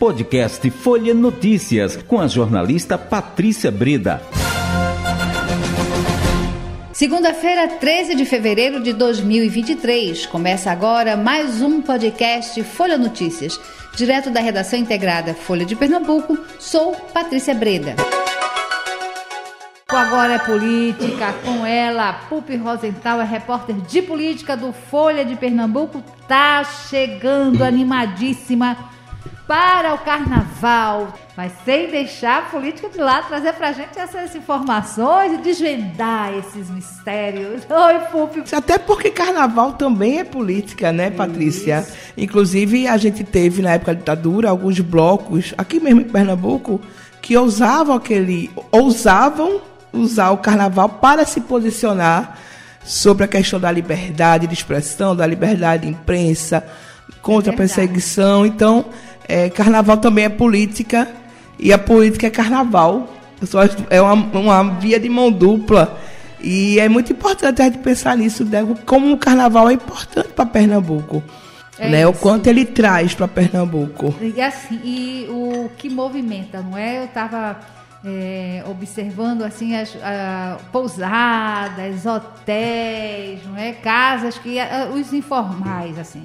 Podcast Folha Notícias, com a jornalista Patrícia Breda. Segunda-feira, 13 de fevereiro de 2023. Começa agora mais um podcast Folha Notícias. Direto da redação integrada Folha de Pernambuco, sou Patrícia Breda. Agora é política, com ela, Pupi Rosenthal, é repórter de política do Folha de Pernambuco, tá chegando animadíssima para o carnaval, mas sem deixar a política de lado, trazer pra gente essas informações e desvendar esses mistérios. Oi, Pupi. Até porque carnaval também é política, né, Patrícia? Isso. Inclusive, a gente teve na época da ditadura alguns blocos, aqui mesmo em Pernambuco, que ousavam aquele. ousavam usar o carnaval para se posicionar sobre a questão da liberdade de expressão, da liberdade de imprensa, contra é a perseguição. Então, é, carnaval também é política e a política é carnaval. É uma, uma via de mão dupla. E é muito importante a gente pensar nisso, né? como o carnaval é importante para Pernambuco. É né? O quanto ele traz para Pernambuco. E, assim, e o que movimenta, não é? Eu estava é, observando assim as a, pousadas, hotéis, não é? casas que a, os informais assim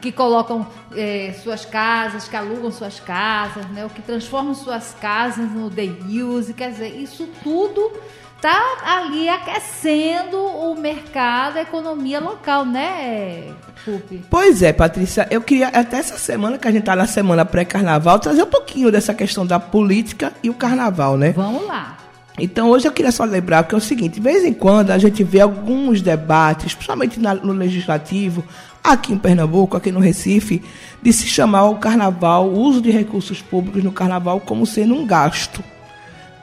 que colocam é, suas casas, que alugam suas casas, né? o que transformam suas casas no day use, quer dizer, isso tudo tá ali aquecendo o mercado, a economia local, né, Pupi? Pois é, Patrícia, eu queria até essa semana que a gente tá na semana pré-carnaval trazer um pouquinho dessa questão da política e o carnaval, né? Vamos lá. Então hoje eu queria só lembrar que é o seguinte, de vez em quando a gente vê alguns debates, principalmente no legislativo, aqui em Pernambuco, aqui no Recife, de se chamar o carnaval, o uso de recursos públicos no carnaval como sendo um gasto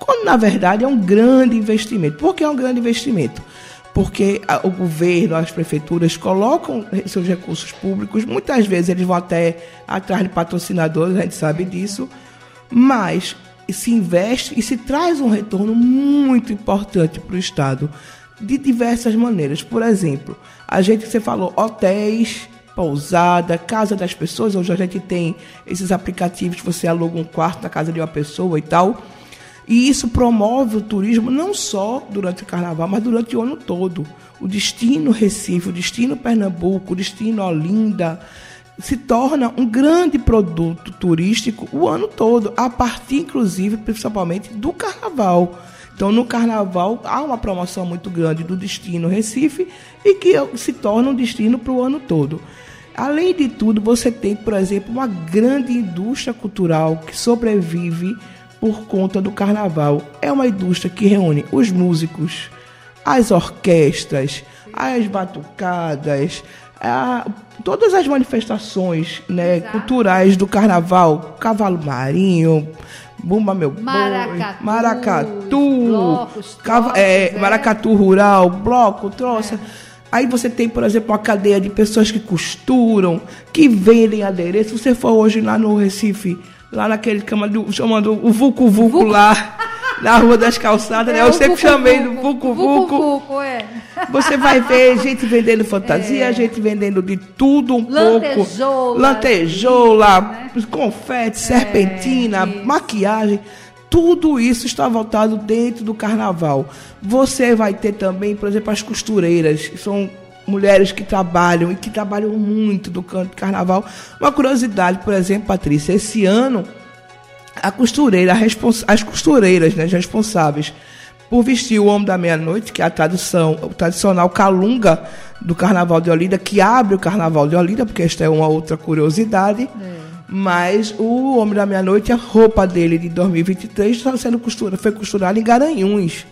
quando na verdade é um grande investimento. Por que é um grande investimento? Porque o governo, as prefeituras colocam seus recursos públicos, muitas vezes eles vão até atrás de patrocinadores, a gente sabe disso, mas se investe e se traz um retorno muito importante para o Estado de diversas maneiras. Por exemplo, a gente, você falou, hotéis, pousada, casa das pessoas, hoje a gente tem esses aplicativos que você aluga um quarto na casa de uma pessoa e tal. E isso promove o turismo não só durante o carnaval, mas durante o ano todo. O destino Recife, o destino Pernambuco, o destino Olinda se torna um grande produto turístico o ano todo, a partir inclusive principalmente do carnaval. Então, no carnaval há uma promoção muito grande do destino Recife e que se torna um destino para o ano todo. Além de tudo, você tem, por exemplo, uma grande indústria cultural que sobrevive por conta do carnaval. É uma indústria que reúne os músicos, as orquestras, as batucadas, a, todas as manifestações né, culturais do carnaval, cavalo marinho, Bumba Meu Maracatu, Maracatu, blocos, cava, é, é, Maracatu Rural, bloco, troça. É. Aí você tem, por exemplo, uma cadeia de pessoas que costuram, que vendem adereço. Se você for hoje lá no Recife, lá naquele cama do, chamando o Vucu Vucu lá, na Rua das Calçadas, é, né? Eu sempre chamei do Vucu Vucu. É. Você vai ver gente vendendo fantasia, é. gente vendendo de tudo um lantejoula, pouco. Lantejoula, né? confete, serpentina, é, maquiagem. Tudo isso está voltado dentro do carnaval. Você vai ter também, por exemplo, as costureiras, que são mulheres que trabalham e que trabalham muito do canto de carnaval. Uma curiosidade, por exemplo, Patrícia, esse ano a costureira, a as costureiras né, responsáveis por vestir o Homem da Meia-Noite, que é a tradução, o tradicional calunga do Carnaval de Olinda, que abre o Carnaval de Olinda, porque esta é uma outra curiosidade. É. Mas o Homem da Meia-Noite, a roupa dele de 2023 está sendo costurada, foi costurada em Garanhuns.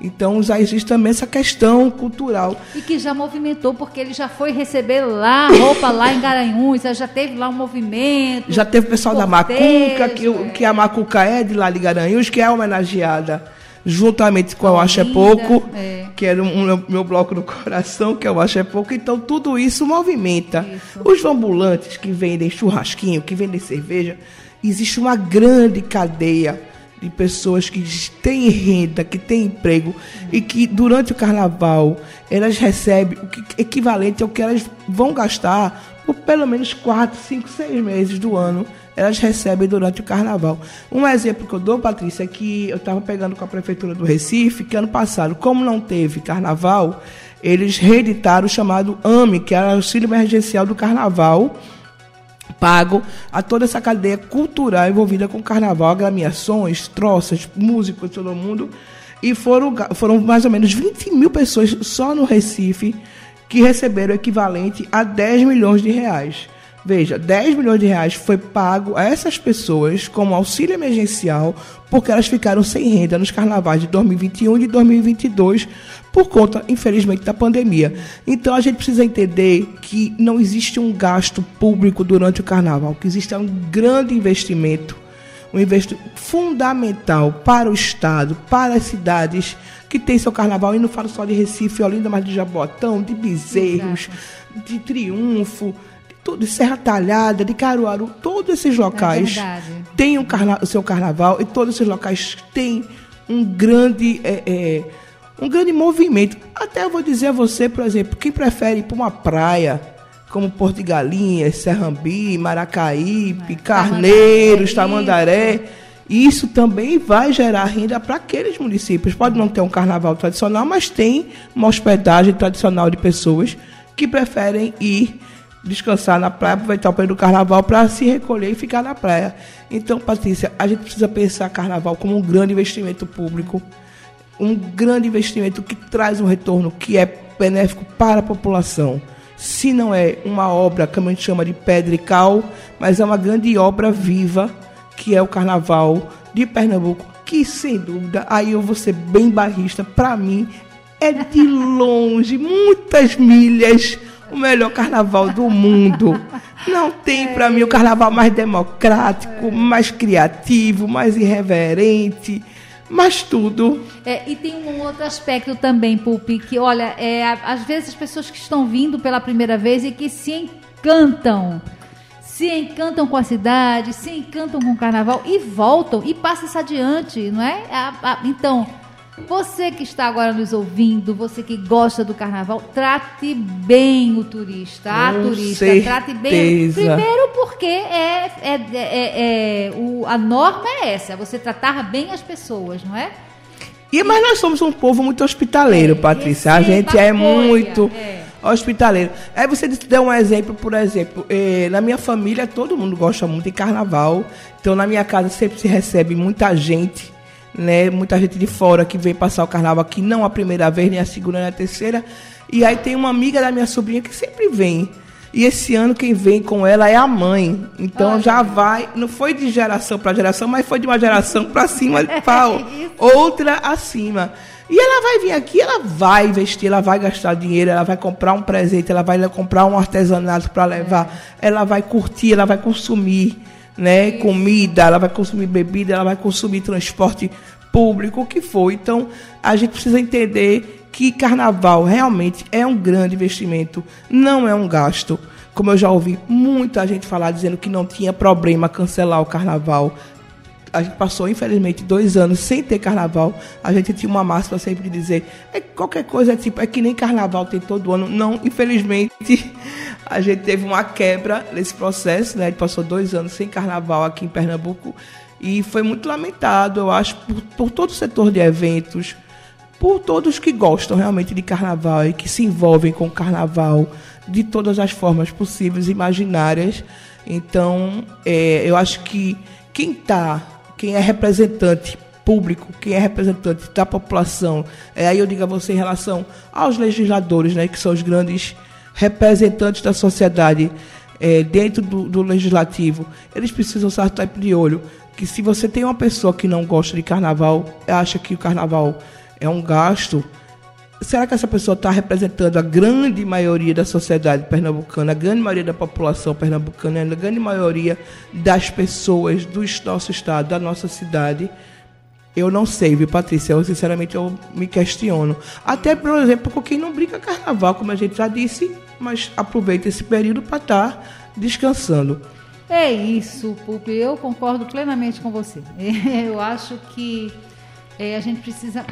Então já existe também essa questão cultural. E que já movimentou, porque ele já foi receber lá roupa lá em Garanhuns, já teve lá um movimento. Já teve o pessoal da Macuca, que, é. que a Macuca é de lá de Garanhuns, que é homenageada juntamente com a Eu Acho é Pouco, é. que era um, um, meu bloco no coração, que é o Acho é Pouco. Então tudo isso movimenta. Isso. Os ambulantes que vendem churrasquinho, que vendem cerveja, existe uma grande cadeia de pessoas que têm renda, que têm emprego e que durante o carnaval elas recebem o equivalente ao que elas vão gastar por pelo menos 4, 5, 6 meses do ano elas recebem durante o carnaval. Um exemplo que eu dou, Patrícia, é que eu estava pegando com a Prefeitura do Recife, que ano passado, como não teve carnaval, eles reeditaram o chamado AME, que era Auxílio Emergencial do Carnaval, pago a toda essa cadeia cultural envolvida com carnaval, agremiações, troças, músicos, todo mundo. E foram, foram mais ou menos 20 mil pessoas só no Recife que receberam o equivalente a 10 milhões de reais. Veja, 10 milhões de reais foi pago a essas pessoas como auxílio emergencial porque elas ficaram sem renda nos carnavais de 2021 e de 2022 por conta, infelizmente, da pandemia. Então a gente precisa entender que não existe um gasto público durante o carnaval, que existe um grande investimento, um investimento fundamental para o Estado, para as cidades que têm seu carnaval, e não falo só de Recife, Olinda, mas de Jabotão, de Bezerros, Exato. de Triunfo de Serra Talhada, de Caruaru, todos esses locais é têm um carna o seu carnaval e todos esses locais têm um grande, é, é, um grande movimento. Até eu vou dizer a você, por exemplo, quem prefere ir para uma praia como Porto de Galinhas, Serrambi, Maracaípe, Carneiros, Tamandaré, isso também vai gerar renda para aqueles municípios. Pode não ter um carnaval tradicional, mas tem uma hospedagem tradicional de pessoas que preferem ir descansar na praia, aproveitar o período do carnaval para se recolher e ficar na praia. Então, Patrícia, a gente precisa pensar carnaval como um grande investimento público, um grande investimento que traz um retorno que é benéfico para a população. Se não é uma obra, como a gente chama de pedra e cal, mas é uma grande obra viva, que é o carnaval de Pernambuco, que sem dúvida, aí eu vou ser bem barrista, para mim é de longe, muitas milhas o melhor carnaval do mundo. Não tem para mim o carnaval mais democrático, mais criativo, mais irreverente, mais tudo. É, e tem um outro aspecto também, Pupi, que olha, é, às vezes as pessoas que estão vindo pela primeira vez e que se encantam se encantam com a cidade, se encantam com o carnaval e voltam e passam isso adiante, não é? então, você que está agora nos ouvindo, você que gosta do carnaval, trate bem o turista, a Com turista, certeza. trate bem. Primeiro porque é, é, é, é, o, a norma é essa, é você tratar bem as pessoas, não é? E, mas nós somos um povo muito hospitaleiro, é, Patrícia. A gente é muito é. hospitaleiro. Aí você deu um exemplo, por exemplo, eh, na minha família todo mundo gosta muito de carnaval. Então na minha casa sempre se recebe muita gente né? Muita gente de fora que vem passar o carnaval aqui, não a primeira vez, nem a segunda, nem a terceira. E aí tem uma amiga da minha sobrinha que sempre vem. E esse ano quem vem com ela é a mãe. Então Ai, já vai, não foi de geração para geração, mas foi de uma geração para cima, para outra acima. E ela vai vir aqui, ela vai investir, ela vai gastar dinheiro, ela vai comprar um presente, ela vai comprar um artesanato para levar, é. ela vai curtir, ela vai consumir né? Comida, ela vai consumir bebida, ela vai consumir transporte público, o que for. Então, a gente precisa entender que carnaval realmente é um grande investimento, não é um gasto. Como eu já ouvi muita gente falar dizendo que não tinha problema cancelar o carnaval a gente passou, infelizmente, dois anos sem ter carnaval. A gente tinha uma máxima sempre de dizer, é, qualquer coisa é tipo, é que nem carnaval tem todo ano. Não, infelizmente, a gente teve uma quebra nesse processo, né? A gente passou dois anos sem carnaval aqui em Pernambuco. E foi muito lamentado, eu acho, por, por todo o setor de eventos, por todos que gostam realmente de carnaval e que se envolvem com carnaval de todas as formas possíveis e imaginárias. Então, é, eu acho que quem está quem é representante público, quem é representante da população, é, aí eu digo a você em relação aos legisladores, né, que são os grandes representantes da sociedade é, dentro do, do, legislativo, eles precisam estar de olho que se você tem uma pessoa que não gosta de carnaval, acha que o carnaval é um gasto, será que essa pessoa está representando a grande maioria da sociedade pernambucana, a grande maioria da população pernambucana, a grande maioria das pessoas do nosso estado, da nossa cidade? Eu não sei, viu, Patrícia? Eu, sinceramente, eu me questiono. Até, por exemplo, com quem não brinca carnaval, como a gente já disse, mas aproveita esse período para estar tá descansando. É isso, Pupi. Eu concordo plenamente com você. Eu acho que é, a gente precisa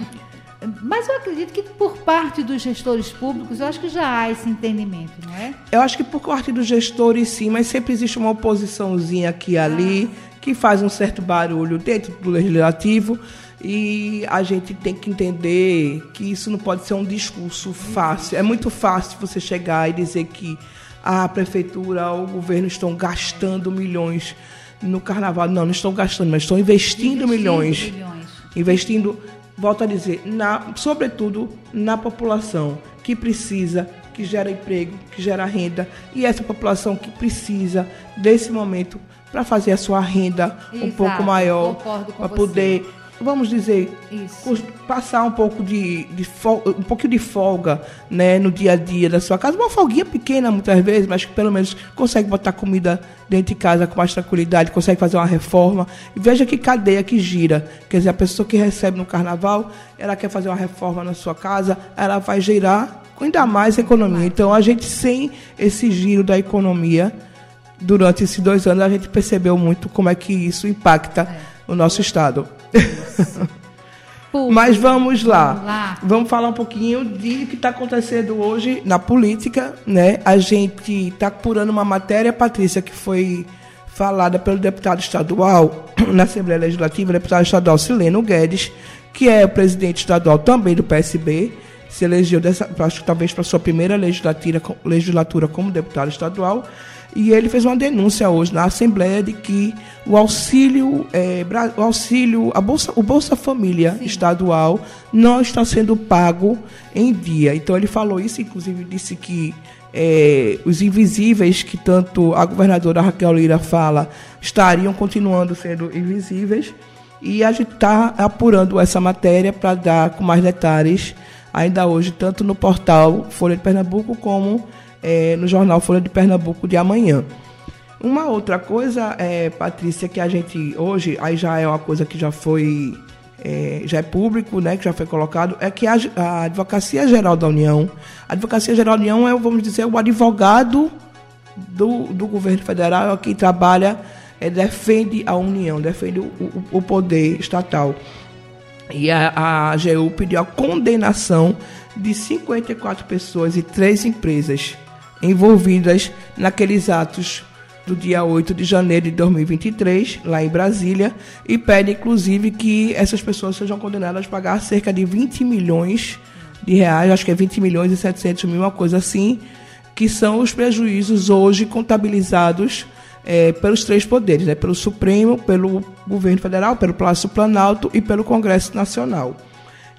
Mas eu acredito que por parte dos gestores públicos, eu acho que já há esse entendimento, não é? Eu acho que por parte dos gestores sim, mas sempre existe uma oposiçãozinha aqui e ali ah. que faz um certo barulho dentro do legislativo e a gente tem que entender que isso não pode ser um discurso fácil. É muito fácil você chegar e dizer que a prefeitura ou o governo estão gastando milhões no carnaval. Não, não estão gastando, mas estão investindo, investindo milhões. milhões. Investindo, volto a dizer, na, sobretudo na população que precisa, que gera emprego, que gera renda. E essa população que precisa desse momento para fazer a sua renda Exato, um pouco maior, para poder vamos dizer, Isso. passar um pouco de, de folga, um pouquinho de folga né, no dia a dia da sua casa. Uma folguinha pequena muitas vezes, mas que pelo menos consegue botar comida dentro de casa com mais tranquilidade, consegue fazer uma reforma. E veja que cadeia que gira. Quer dizer, a pessoa que recebe no carnaval, ela quer fazer uma reforma na sua casa, ela vai girar ainda mais economia. Então a gente sem esse giro da economia durante esses dois anos a gente percebeu muito como é que isso impacta é. O nosso estado. Mas vamos lá. vamos lá. Vamos falar um pouquinho de o que está acontecendo hoje na política. Né? A gente está apurando uma matéria, Patrícia, que foi falada pelo deputado estadual na Assembleia Legislativa, deputado estadual Sileno Guedes, que é o presidente estadual também do PSB, se elegeu dessa, acho que talvez para sua primeira legislatura, legislatura como deputado estadual. E ele fez uma denúncia hoje na Assembleia de que o auxílio, é, o auxílio, a Bolsa, o Bolsa Família Sim. estadual não está sendo pago em dia. Então ele falou isso, inclusive disse que é, os invisíveis que tanto a governadora Raquel Lira fala estariam continuando sendo invisíveis. E a gente está apurando essa matéria para dar com mais detalhes ainda hoje, tanto no portal Folha de Pernambuco como é, no jornal Folha de Pernambuco de amanhã. Uma outra coisa, é, Patrícia, que a gente hoje, aí já é uma coisa que já foi, é, já é público, né, que já foi colocado, é que a, a Advocacia Geral da União, a Advocacia Geral da União é, vamos dizer, o advogado do, do governo federal, é quem trabalha, é, defende a União, defende o, o, o poder estatal. E a, a AGU pediu a condenação de 54 pessoas e três empresas envolvidas naqueles atos do dia 8 de janeiro de 2023, lá em Brasília, e pede inclusive que essas pessoas sejam condenadas a pagar cerca de 20 milhões de reais, acho que é 20 milhões e 700 mil, uma coisa assim, que são os prejuízos hoje contabilizados é, pelos três poderes, né, pelo Supremo, pelo governo federal, pelo Palácio Planalto e pelo Congresso Nacional.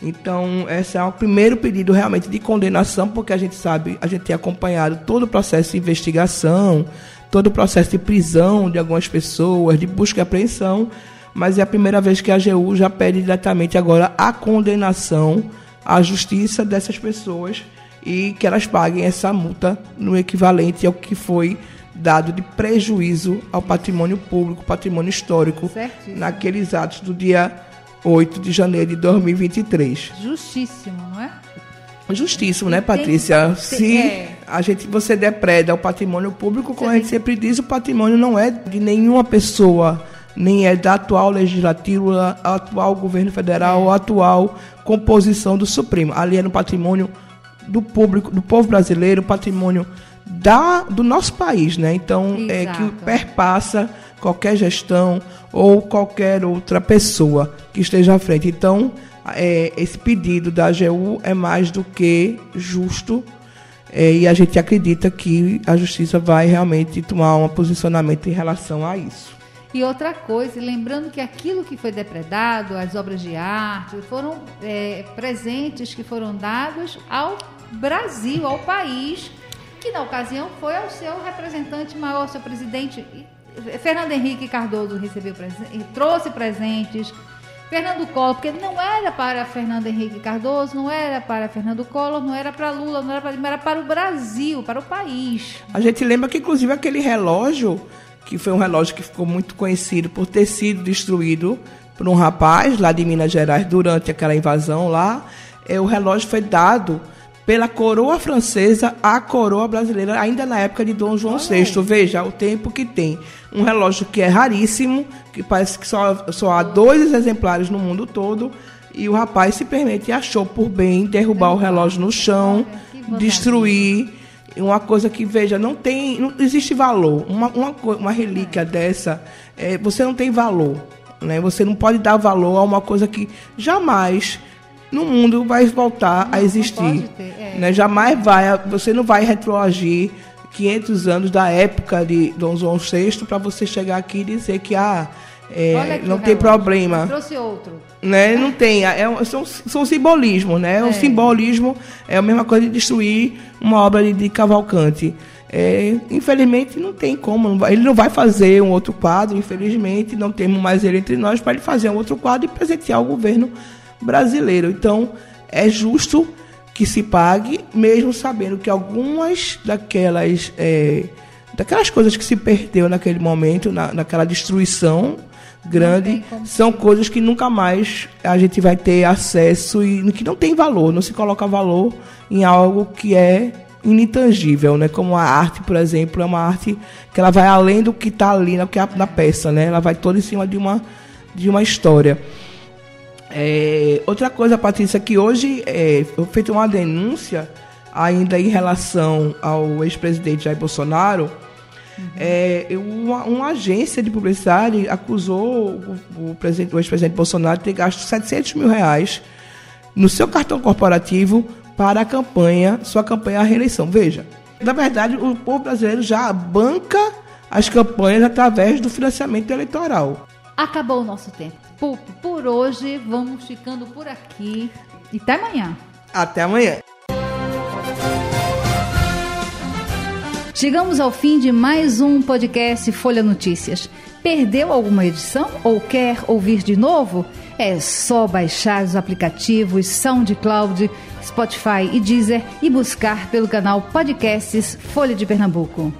Então, esse é o primeiro pedido realmente de condenação, porque a gente sabe, a gente tem acompanhado todo o processo de investigação, todo o processo de prisão de algumas pessoas, de busca e apreensão, mas é a primeira vez que a AGU já pede diretamente agora a condenação à justiça dessas pessoas e que elas paguem essa multa no equivalente ao que foi dado de prejuízo ao patrimônio público, patrimônio histórico, Certíssimo. naqueles atos do dia 8 de janeiro de 2023. Justíssimo, não é? Justíssimo, né, Patrícia? Tem, Se é. a gente você depreda o patrimônio público, como a gente sempre diz, o patrimônio não é de nenhuma pessoa, nem é da atual legislatura, atual governo federal, é. ou atual composição do Supremo. Ali é no patrimônio do público, do povo brasileiro, patrimônio da, do nosso país, né? Então, Exato. é que perpassa qualquer gestão ou qualquer outra pessoa que esteja à frente. Então, é, esse pedido da AGU é mais do que justo é, e a gente acredita que a justiça vai realmente tomar um posicionamento em relação a isso. E outra coisa, lembrando que aquilo que foi depredado, as obras de arte, foram é, presentes que foram dados ao Brasil, ao país, que na ocasião foi ao seu representante maior, seu presidente Fernando Henrique Cardoso recebeu trouxe presentes. Fernando Collor, porque não era para Fernando Henrique Cardoso, não era para Fernando Collor, não era para Lula, não era para era para o Brasil, para o país. A gente lembra que inclusive aquele relógio, que foi um relógio que ficou muito conhecido por ter sido destruído por um rapaz lá de Minas Gerais durante aquela invasão lá, é, o relógio foi dado pela coroa francesa à coroa brasileira, ainda na época de Dom João VI. Veja o tempo que tem. Um relógio que é raríssimo, que parece que só, só há dois exemplares no mundo todo, E o rapaz simplesmente achou por bem derrubar o relógio no chão, destruir uma coisa que, veja, não tem. Não existe valor. Uma, uma, uma relíquia dessa, é, você não tem valor. Né? Você não pode dar valor a uma coisa que jamais no mundo vai voltar não, a existir. Ter, é. né? Jamais vai. Você não vai retroagir 500 anos da época de Dom João VI para você chegar aqui e dizer que ah, é, não tem problema. Trouxe outro. Né? Não tem. É, é são, são simbolismo, né? É. O simbolismo é a mesma coisa de destruir uma obra de, de Cavalcante. É, infelizmente não tem como, ele não vai fazer um outro quadro, infelizmente não temos mais ele entre nós para ele fazer um outro quadro e presentear o governo brasileiro. Então é justo que se pague, mesmo sabendo que algumas daquelas é, daquelas coisas que se perdeu naquele momento, na, naquela destruição grande, são coisas que nunca mais a gente vai ter acesso e que não tem valor, não se coloca valor em algo que é inintangível, né? Como a arte, por exemplo, é uma arte que ela vai além do que está ali na, na peça, né? Ela vai toda em cima de uma de uma história. É, outra coisa, Patrícia, que hoje é, foi feita uma denúncia ainda em relação ao ex-presidente Jair Bolsonaro. Uhum. É, uma, uma, agência de publicidade acusou o, o, o ex-presidente Bolsonaro de ter gasto 700 mil reais no seu cartão corporativo para a campanha, sua campanha à reeleição. Veja, na verdade, o povo brasileiro já banca as campanhas através do financiamento eleitoral. Acabou o nosso tempo. Por, por hoje, vamos ficando por aqui. E até amanhã. Até amanhã. Chegamos ao fim de mais um podcast Folha Notícias. Perdeu alguma edição ou quer ouvir de novo? É só baixar os aplicativos SoundCloud, Spotify e Deezer e buscar pelo canal Podcasts Folha de Pernambuco.